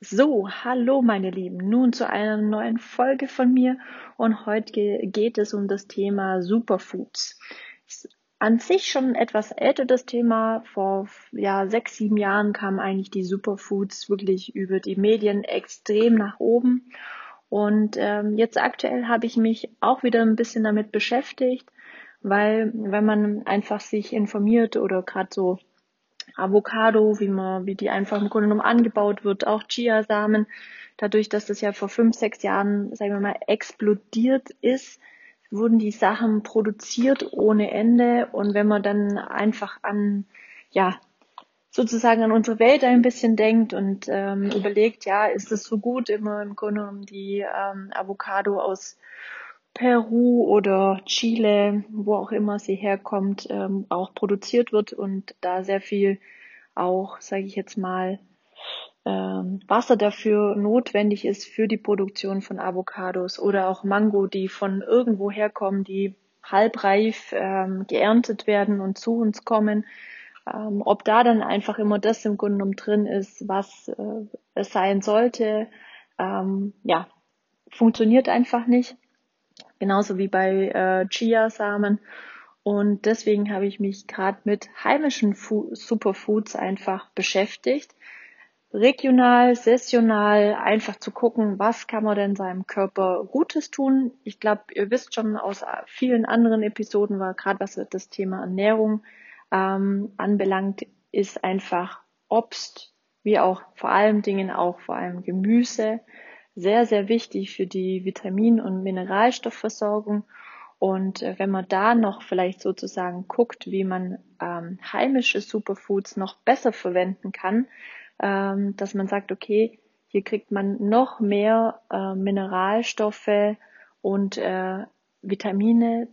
So, hallo meine Lieben, nun zu einer neuen Folge von mir und heute geht es um das Thema Superfoods. An sich schon etwas älter das Thema. Vor ja, sechs, sieben Jahren kamen eigentlich die Superfoods wirklich über die Medien extrem nach oben. Und ähm, jetzt aktuell habe ich mich auch wieder ein bisschen damit beschäftigt, weil wenn man einfach sich informiert oder gerade so Avocado, wie man, wie die einfach im Grunde genommen angebaut wird, auch Chiasamen. Dadurch, dass das ja vor fünf, sechs Jahren, sagen wir mal, explodiert ist, wurden die Sachen produziert ohne Ende. Und wenn man dann einfach an, ja, sozusagen an unsere Welt ein bisschen denkt und ähm, überlegt, ja, ist es so gut, immer im Grunde genommen die ähm, Avocado aus Peru oder Chile, wo auch immer sie herkommt, ähm, auch produziert wird und da sehr viel auch, sage ich jetzt mal, ähm, Wasser dafür notwendig ist für die Produktion von Avocados oder auch Mango, die von irgendwo herkommen, die halbreif ähm, geerntet werden und zu uns kommen. Ähm, ob da dann einfach immer das im Grunde genommen drin ist, was äh, es sein sollte, ähm, ja, funktioniert einfach nicht genauso wie bei äh, Chia-Samen. Und deswegen habe ich mich gerade mit heimischen Fu Superfoods einfach beschäftigt. Regional, sessional, einfach zu gucken, was kann man denn seinem Körper Gutes tun. Ich glaube, ihr wisst schon aus vielen anderen Episoden, war gerade was das Thema Ernährung ähm, anbelangt, ist einfach Obst, wie auch vor allen Dingen auch vor allem Gemüse, sehr, sehr wichtig für die Vitamin- und Mineralstoffversorgung. Und äh, wenn man da noch vielleicht sozusagen guckt, wie man ähm, heimische Superfoods noch besser verwenden kann, ähm, dass man sagt, okay, hier kriegt man noch mehr äh, Mineralstoffe und äh, Vitamine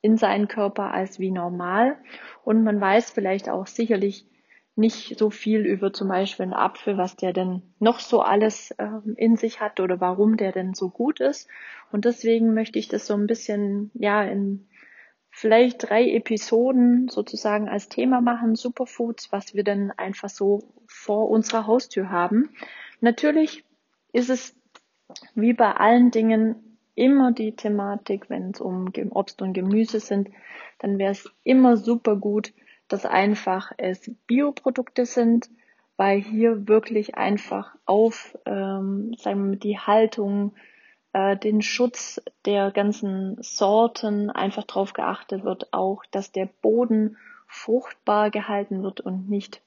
in seinen Körper als wie normal. Und man weiß vielleicht auch sicherlich, nicht so viel über zum Beispiel einen Apfel, was der denn noch so alles ähm, in sich hat oder warum der denn so gut ist. Und deswegen möchte ich das so ein bisschen, ja, in vielleicht drei Episoden sozusagen als Thema machen, Superfoods, was wir denn einfach so vor unserer Haustür haben. Natürlich ist es wie bei allen Dingen immer die Thematik, wenn es um Obst und Gemüse sind, dann wäre es immer super gut, dass einfach es Bioprodukte sind, weil hier wirklich einfach auf ähm, sagen wir, die Haltung, äh, den Schutz der ganzen Sorten einfach darauf geachtet wird, auch dass der Boden fruchtbar gehalten wird und nicht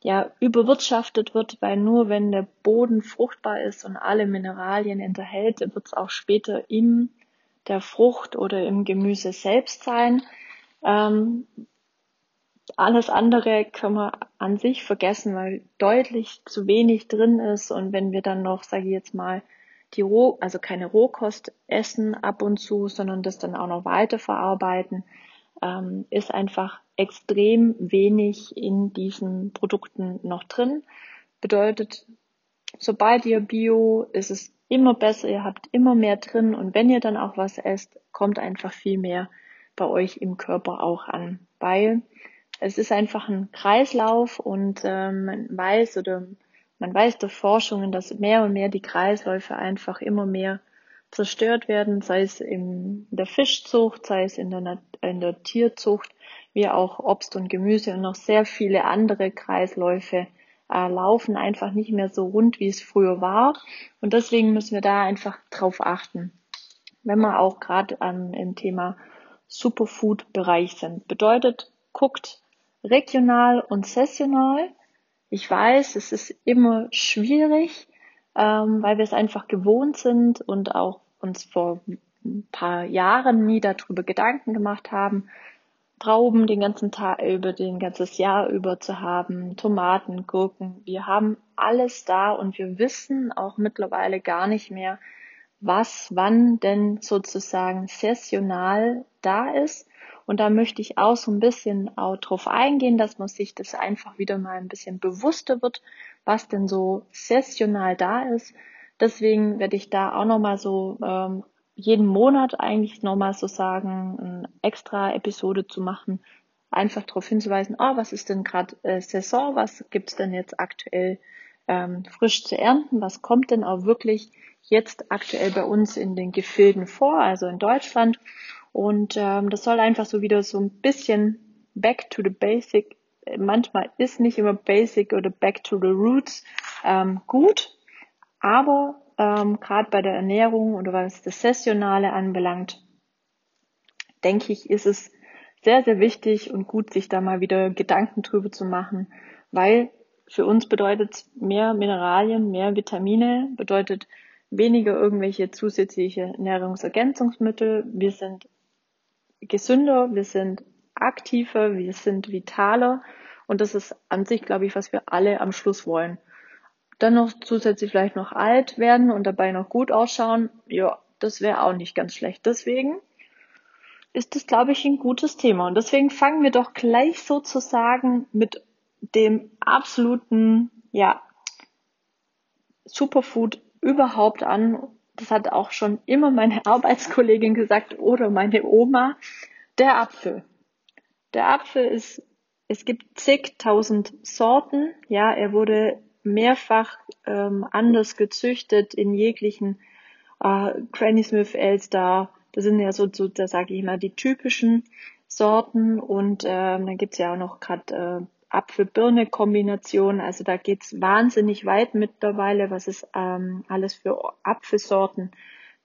ja überwirtschaftet wird, weil nur wenn der Boden fruchtbar ist und alle Mineralien enthält, wird es auch später in der Frucht oder im Gemüse selbst sein. Ähm, alles andere können wir an sich vergessen, weil deutlich zu wenig drin ist. Und wenn wir dann noch, sage ich jetzt mal, die Roh, also keine Rohkost essen ab und zu, sondern das dann auch noch weiterverarbeiten, ähm, ist einfach extrem wenig in diesen Produkten noch drin. Bedeutet, sobald ihr Bio, ist es immer besser, ihr habt immer mehr drin und wenn ihr dann auch was esst, kommt einfach viel mehr bei euch im Körper auch an, weil es ist einfach ein Kreislauf und ähm, man weiß oder man weiß durch Forschungen, dass mehr und mehr die Kreisläufe einfach immer mehr zerstört werden, sei es in der Fischzucht, sei es in der, in der Tierzucht, wie auch Obst und Gemüse und noch sehr viele andere Kreisläufe äh, laufen einfach nicht mehr so rund, wie es früher war. Und deswegen müssen wir da einfach drauf achten. Wenn wir auch gerade im Thema Superfood-Bereich sind. Bedeutet, guckt, regional und sessional. Ich weiß, es ist immer schwierig, ähm, weil wir es einfach gewohnt sind und auch uns vor ein paar Jahren nie darüber Gedanken gemacht haben, Trauben den ganzen Tag über, den ganzes Jahr über zu haben, Tomaten, Gurken. Wir haben alles da und wir wissen auch mittlerweile gar nicht mehr, was wann denn sozusagen sessional da ist und da möchte ich auch so ein bisschen auch drauf eingehen, dass man sich das einfach wieder mal ein bisschen bewusster wird, was denn so sessional da ist. Deswegen werde ich da auch nochmal so ähm, jeden Monat eigentlich nochmal so sagen, eine extra Episode zu machen, einfach darauf hinzuweisen, ah, was ist denn gerade äh, Saison, was gibt's denn jetzt aktuell ähm, frisch zu ernten. Was kommt denn auch wirklich jetzt aktuell bei uns in den Gefilden vor, also in Deutschland? Und ähm, das soll einfach so wieder so ein bisschen back to the basic. Manchmal ist nicht immer basic oder back to the roots ähm, gut, aber ähm, gerade bei der Ernährung oder was das Sessionale anbelangt, denke ich, ist es sehr, sehr wichtig und gut, sich da mal wieder Gedanken drüber zu machen, weil für uns bedeutet mehr Mineralien, mehr Vitamine, bedeutet weniger irgendwelche zusätzliche Nahrungsergänzungsmittel. Wir sind gesünder, wir sind aktiver, wir sind vitaler und das ist an sich, glaube ich, was wir alle am Schluss wollen. Dann noch zusätzlich vielleicht noch alt werden und dabei noch gut ausschauen, ja, das wäre auch nicht ganz schlecht. Deswegen ist das, glaube ich, ein gutes Thema. Und deswegen fangen wir doch gleich sozusagen mit dem absoluten, ja, Superfood überhaupt an. Das hat auch schon immer meine Arbeitskollegin gesagt oder meine Oma. Der Apfel. Der Apfel ist, es gibt zigtausend Sorten. Ja, er wurde mehrfach ähm, anders gezüchtet in jeglichen äh, Granny Smith, Elster, das sind ja so, so da sage ich immer, die typischen Sorten. Und ähm, dann gibt's ja auch noch gerade äh, Apfel-Birne-Kombination. Also da geht's wahnsinnig weit mittlerweile, was es ähm, alles für Apfelsorten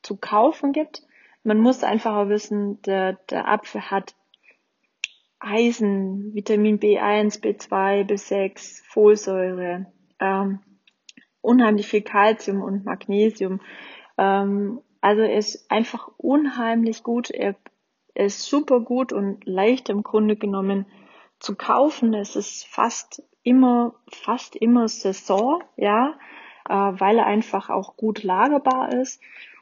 zu kaufen gibt. Man muss einfach auch wissen, der, der Apfel hat Eisen, Vitamin B1, B2, B6, Folsäure, ähm, unheimlich viel Kalzium und Magnesium. Ähm, also er ist einfach unheimlich gut. Er ist super gut und leicht im Grunde genommen zu kaufen. Es ist fast immer, fast immer Saison, ja, äh, weil er einfach auch gut lagerbar ist.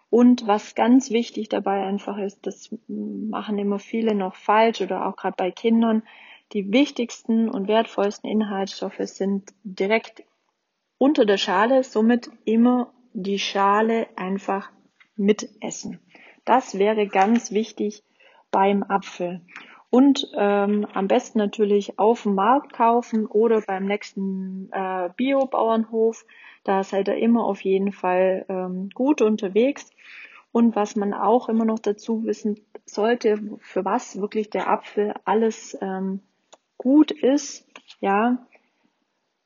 Und was ganz wichtig dabei einfach ist, das machen immer viele noch falsch oder auch gerade bei Kindern, die wichtigsten und wertvollsten Inhaltsstoffe sind direkt unter der Schale, somit immer die Schale einfach mitessen. Das wäre ganz wichtig beim Apfel. Und ähm, am besten natürlich auf dem Markt kaufen oder beim nächsten äh, Bio-Bauernhof. Da seid ihr immer auf jeden Fall ähm, gut unterwegs. Und was man auch immer noch dazu wissen sollte, für was wirklich der Apfel alles ähm, gut ist, ja,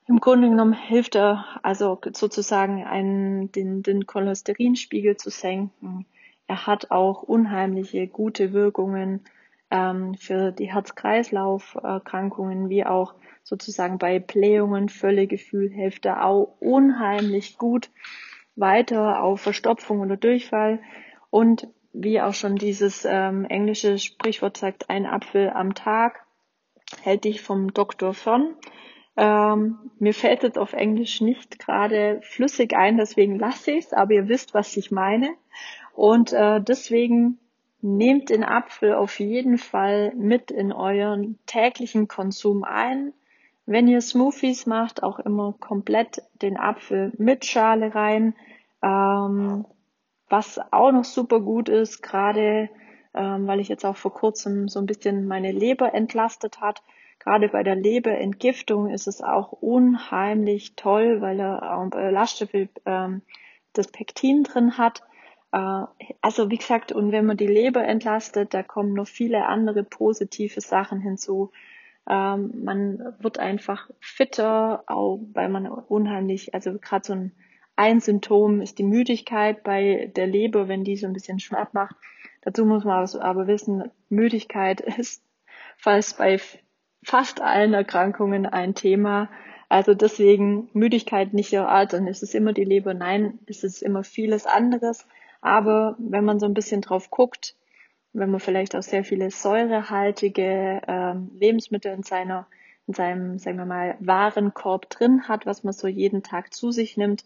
im Grunde genommen hilft er also sozusagen einen, den, den Cholesterinspiegel zu senken. Er hat auch unheimliche gute Wirkungen ähm, für die Herz-Kreislauf-Erkrankungen, wie auch sozusagen bei Blähungen, Völlegefühl hilft auch unheimlich gut weiter auf Verstopfung oder Durchfall. Und wie auch schon dieses ähm, englische Sprichwort sagt, ein Apfel am Tag hält dich vom Doktor fern. Ähm, mir fällt es auf Englisch nicht gerade flüssig ein, deswegen lasse ich es, aber ihr wisst, was ich meine. Und äh, deswegen nehmt den Apfel auf jeden Fall mit in euren täglichen Konsum ein. Wenn ihr Smoothies macht, auch immer komplett den Apfel mit Schale rein. Ähm, was auch noch super gut ist, gerade ähm, weil ich jetzt auch vor kurzem so ein bisschen meine Leber entlastet hat, Gerade bei der Leberentgiftung ist es auch unheimlich toll, weil er auch Ballaststoffe ähm, das Pektin drin hat. Äh, also wie gesagt, und wenn man die Leber entlastet, da kommen noch viele andere positive Sachen hinzu. Ähm, man wird einfach fitter, auch weil man unheimlich, also gerade so ein, ein Symptom ist die Müdigkeit bei der Leber, wenn die so ein bisschen Schmerz macht. Dazu muss man aber wissen, Müdigkeit ist, falls bei fast allen Erkrankungen ein Thema. Also deswegen Müdigkeit nicht dann ist es immer die Leber. Nein, es ist immer vieles anderes. Aber wenn man so ein bisschen drauf guckt, wenn man vielleicht auch sehr viele säurehaltige ähm, Lebensmittel in seiner, in seinem, sagen wir mal, Warenkorb drin hat, was man so jeden Tag zu sich nimmt,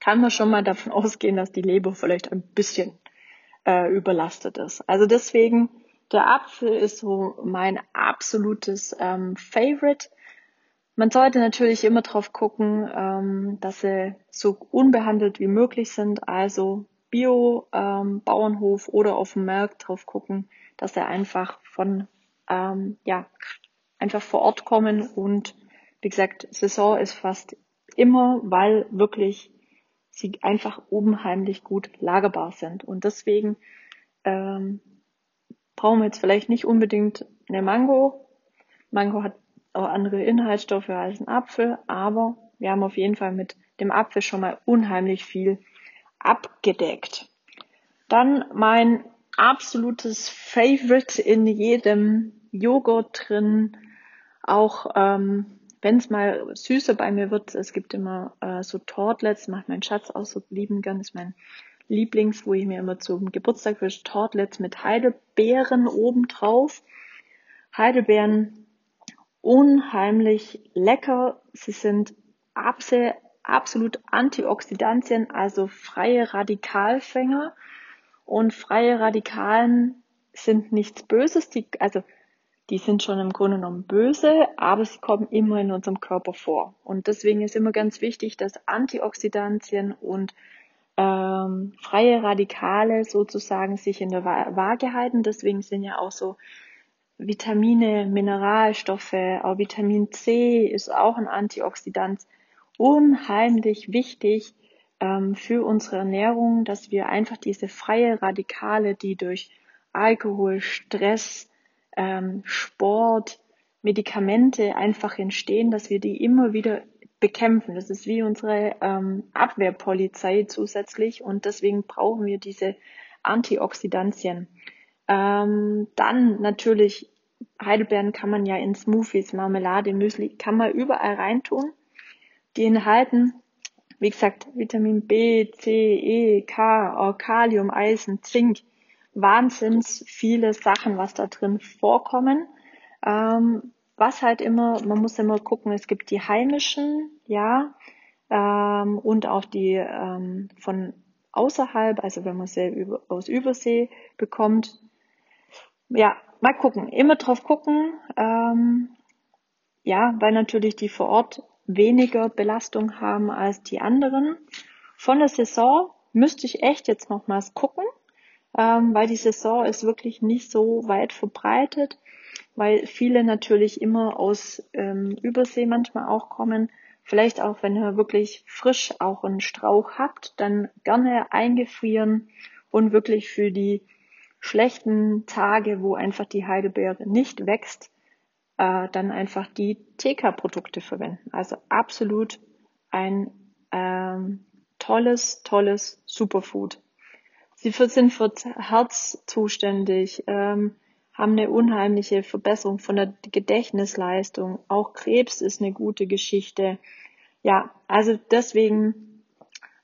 kann man schon mal davon ausgehen, dass die Leber vielleicht ein bisschen äh, überlastet ist. Also deswegen der Apfel ist so mein absolutes ähm, Favorite. Man sollte natürlich immer drauf gucken, ähm, dass sie so unbehandelt wie möglich sind. Also Bio, ähm, Bauernhof oder auf dem Markt drauf gucken, dass sie einfach von, ähm, ja, einfach vor Ort kommen und wie gesagt, Saison ist fast immer, weil wirklich sie einfach unheimlich gut lagerbar sind. Und deswegen ähm, brauchen wir jetzt vielleicht nicht unbedingt eine Mango. Mango hat andere Inhaltsstoffe als ein Apfel, aber wir haben auf jeden Fall mit dem Apfel schon mal unheimlich viel abgedeckt. Dann mein absolutes Favorite in jedem Joghurt drin, auch ähm, wenn es mal süßer bei mir wird, es gibt immer äh, so Tortlets, macht mein Schatz auch so lieben gern, ist mein Lieblings, wo ich mir immer zum Geburtstag wünsche, Tortlets mit Heidelbeeren obendrauf. Heidelbeeren unheimlich lecker. Sie sind absolut Antioxidantien, also freie Radikalfänger. Und freie Radikalen sind nichts Böses, die, also die sind schon im Grunde genommen böse, aber sie kommen immer in unserem Körper vor. Und deswegen ist immer ganz wichtig, dass Antioxidantien und ähm, freie Radikale sozusagen sich in der Waage halten. Deswegen sind ja auch so Vitamine, Mineralstoffe, auch Vitamin C ist auch ein Antioxidant, unheimlich wichtig ähm, für unsere Ernährung, dass wir einfach diese freie Radikale, die durch Alkohol, Stress, ähm, Sport, Medikamente einfach entstehen, dass wir die immer wieder bekämpfen. Das ist wie unsere ähm, Abwehrpolizei zusätzlich und deswegen brauchen wir diese Antioxidantien. Ähm, dann natürlich Heidelbeeren kann man ja in Smoothies, Marmelade, Müsli, kann man überall reintun. Die enthalten, wie gesagt, Vitamin B, C, E, K, Kalium, Eisen, Zink. Wahnsinns viele Sachen, was da drin vorkommen. Ähm, was halt immer, man muss immer gucken, es gibt die heimischen, ja, ähm, und auch die ähm, von außerhalb, also wenn man sie aus Übersee bekommt. Ja, mal gucken, immer drauf gucken, ähm, ja, weil natürlich die vor Ort weniger Belastung haben als die anderen. Von der Saison müsste ich echt jetzt nochmals gucken, ähm, weil die Saison ist wirklich nicht so weit verbreitet weil viele natürlich immer aus ähm, Übersee manchmal auch kommen. Vielleicht auch, wenn ihr wirklich frisch auch einen Strauch habt, dann gerne eingefrieren und wirklich für die schlechten Tage, wo einfach die Heidelbeere nicht wächst, äh, dann einfach die TK-Produkte verwenden. Also absolut ein ähm, tolles, tolles Superfood. Sie sind für Herz zuständig, ähm, haben eine unheimliche Verbesserung von der Gedächtnisleistung. Auch Krebs ist eine gute Geschichte. Ja, also deswegen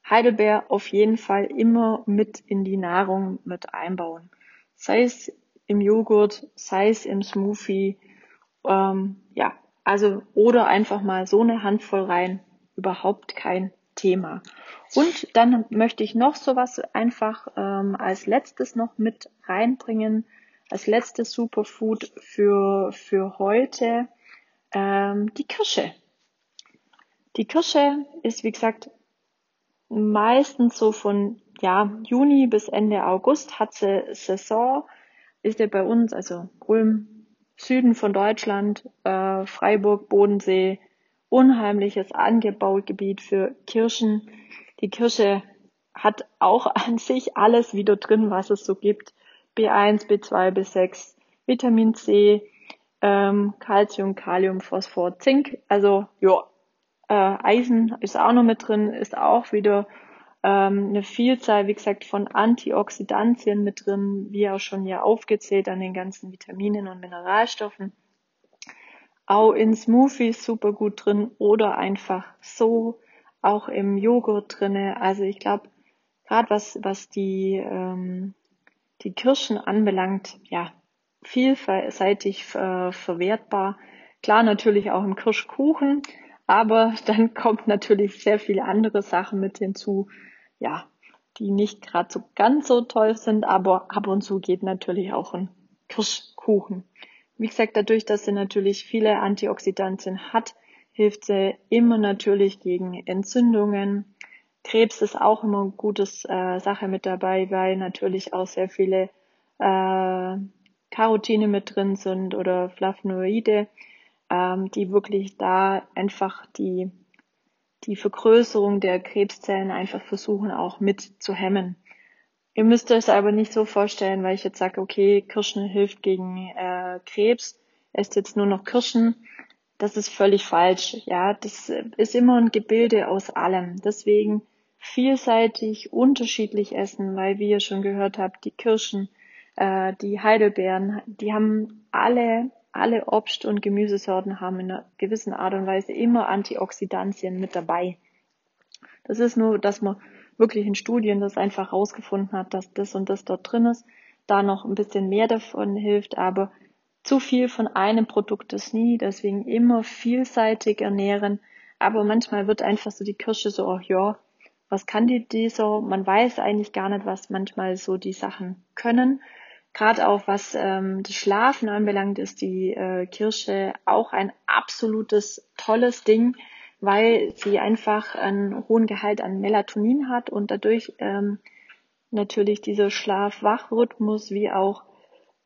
Heidelbeer auf jeden Fall immer mit in die Nahrung mit einbauen. Sei es im Joghurt, sei es im Smoothie, ähm, ja, also oder einfach mal so eine Handvoll rein, überhaupt kein Thema. Und dann möchte ich noch sowas einfach ähm, als letztes noch mit reinbringen als letztes Superfood für, für heute ähm, die Kirsche. Die Kirsche ist, wie gesagt, meistens so von ja, Juni bis Ende August hat sie Saison, ist ja bei uns, also Ulm, Süden von Deutschland, äh, Freiburg, Bodensee, unheimliches Angebaugebiet für Kirschen. Die Kirsche hat auch an sich alles wieder drin, was es so gibt. B1, B2, B6, Vitamin C, ähm, Calcium, Kalium, Phosphor, Zink. Also ja, äh, Eisen ist auch noch mit drin, ist auch wieder ähm, eine Vielzahl, wie gesagt, von Antioxidantien mit drin, wie auch schon ja aufgezählt an den ganzen Vitaminen und Mineralstoffen. Auch in Smoothies super gut drin oder einfach so, auch im Joghurt drinne. Also ich glaube, gerade was was die ähm, die Kirschen anbelangt, ja, vielseitig äh, verwertbar. Klar, natürlich auch im Kirschkuchen, aber dann kommt natürlich sehr viele andere Sachen mit hinzu, ja, die nicht gerade so ganz so toll sind, aber ab und zu geht natürlich auch ein Kirschkuchen. Wie gesagt, dadurch, dass sie natürlich viele Antioxidantien hat, hilft sie immer natürlich gegen Entzündungen, Krebs ist auch immer eine gute äh, Sache mit dabei, weil natürlich auch sehr viele äh, Carotine mit drin sind oder Flavonoide, ähm, die wirklich da einfach die die Vergrößerung der Krebszellen einfach versuchen auch mit zu hemmen. Ihr müsst euch aber nicht so vorstellen, weil ich jetzt sage, okay, Kirschen hilft gegen äh, Krebs, esst jetzt nur noch Kirschen. Das ist völlig falsch. Ja, das ist immer ein Gebilde aus allem. Deswegen vielseitig, unterschiedlich essen, weil wie ihr schon gehört habt, die Kirschen, äh, die Heidelbeeren, die haben alle alle Obst- und Gemüsesorten haben in einer gewissen Art und Weise immer Antioxidantien mit dabei. Das ist nur, dass man wirklich in Studien das einfach herausgefunden hat, dass das und das dort drin ist, da noch ein bisschen mehr davon hilft, aber zu viel von einem Produkt ist nie, deswegen immer vielseitig ernähren, aber manchmal wird einfach so die Kirsche so, oh ja, was kann die, die so, man weiß eigentlich gar nicht, was manchmal so die Sachen können Gerade auch was ähm, das Schlafen anbelangt, ist die äh, Kirsche auch ein absolutes tolles Ding, weil sie einfach einen hohen Gehalt an Melatonin hat und dadurch ähm, natürlich dieser Schlaf-Wach-Rhythmus wie auch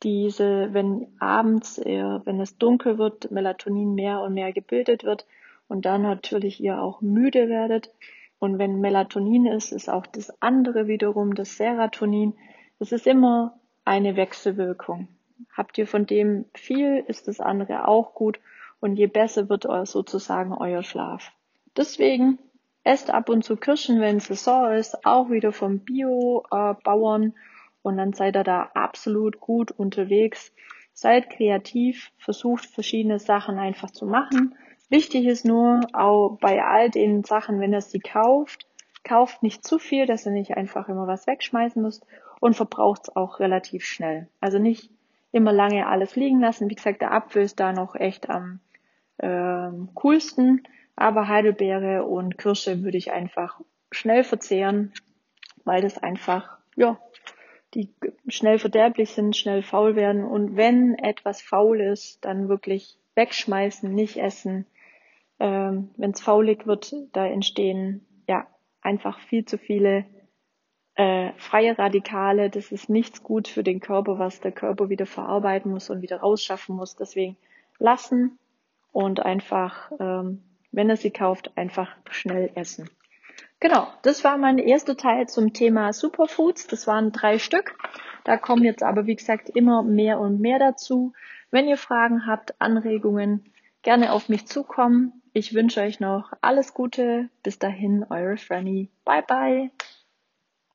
diese, wenn abends, eher, wenn es dunkel wird, Melatonin mehr und mehr gebildet wird und dann natürlich ihr auch müde werdet. Und wenn Melatonin ist, ist auch das andere wiederum das Serotonin. Es ist immer eine Wechselwirkung. Habt ihr von dem viel, ist das andere auch gut und je besser wird sozusagen euer Schlaf. Deswegen esst ab und zu Kirschen, wenn Saison ist, auch wieder vom Bio-Bauern und dann seid ihr da absolut gut unterwegs. Seid kreativ, versucht verschiedene Sachen einfach zu machen. Wichtig ist nur, auch bei all den Sachen, wenn ihr sie kauft, kauft nicht zu viel, dass ihr nicht einfach immer was wegschmeißen müsst und verbraucht es auch relativ schnell. Also nicht immer lange alles liegen lassen. Wie gesagt, der Apfel ist da noch echt am ähm, coolsten, aber Heidelbeere und Kirsche würde ich einfach schnell verzehren, weil das einfach, ja, die schnell verderblich sind, schnell faul werden und wenn etwas faul ist, dann wirklich wegschmeißen, nicht essen. Ähm, wenn es faulig wird, da entstehen ja einfach viel zu viele äh, freie Radikale, das ist nichts gut für den Körper, was der Körper wieder verarbeiten muss und wieder rausschaffen muss. Deswegen lassen und einfach, ähm, wenn er sie kauft, einfach schnell essen. Genau, das war mein erster Teil zum Thema Superfoods. Das waren drei Stück. Da kommen jetzt aber, wie gesagt, immer mehr und mehr dazu. Wenn ihr Fragen habt, Anregungen, gerne auf mich zukommen. Ich wünsche euch noch alles Gute. Bis dahin, eure Franny. Bye bye.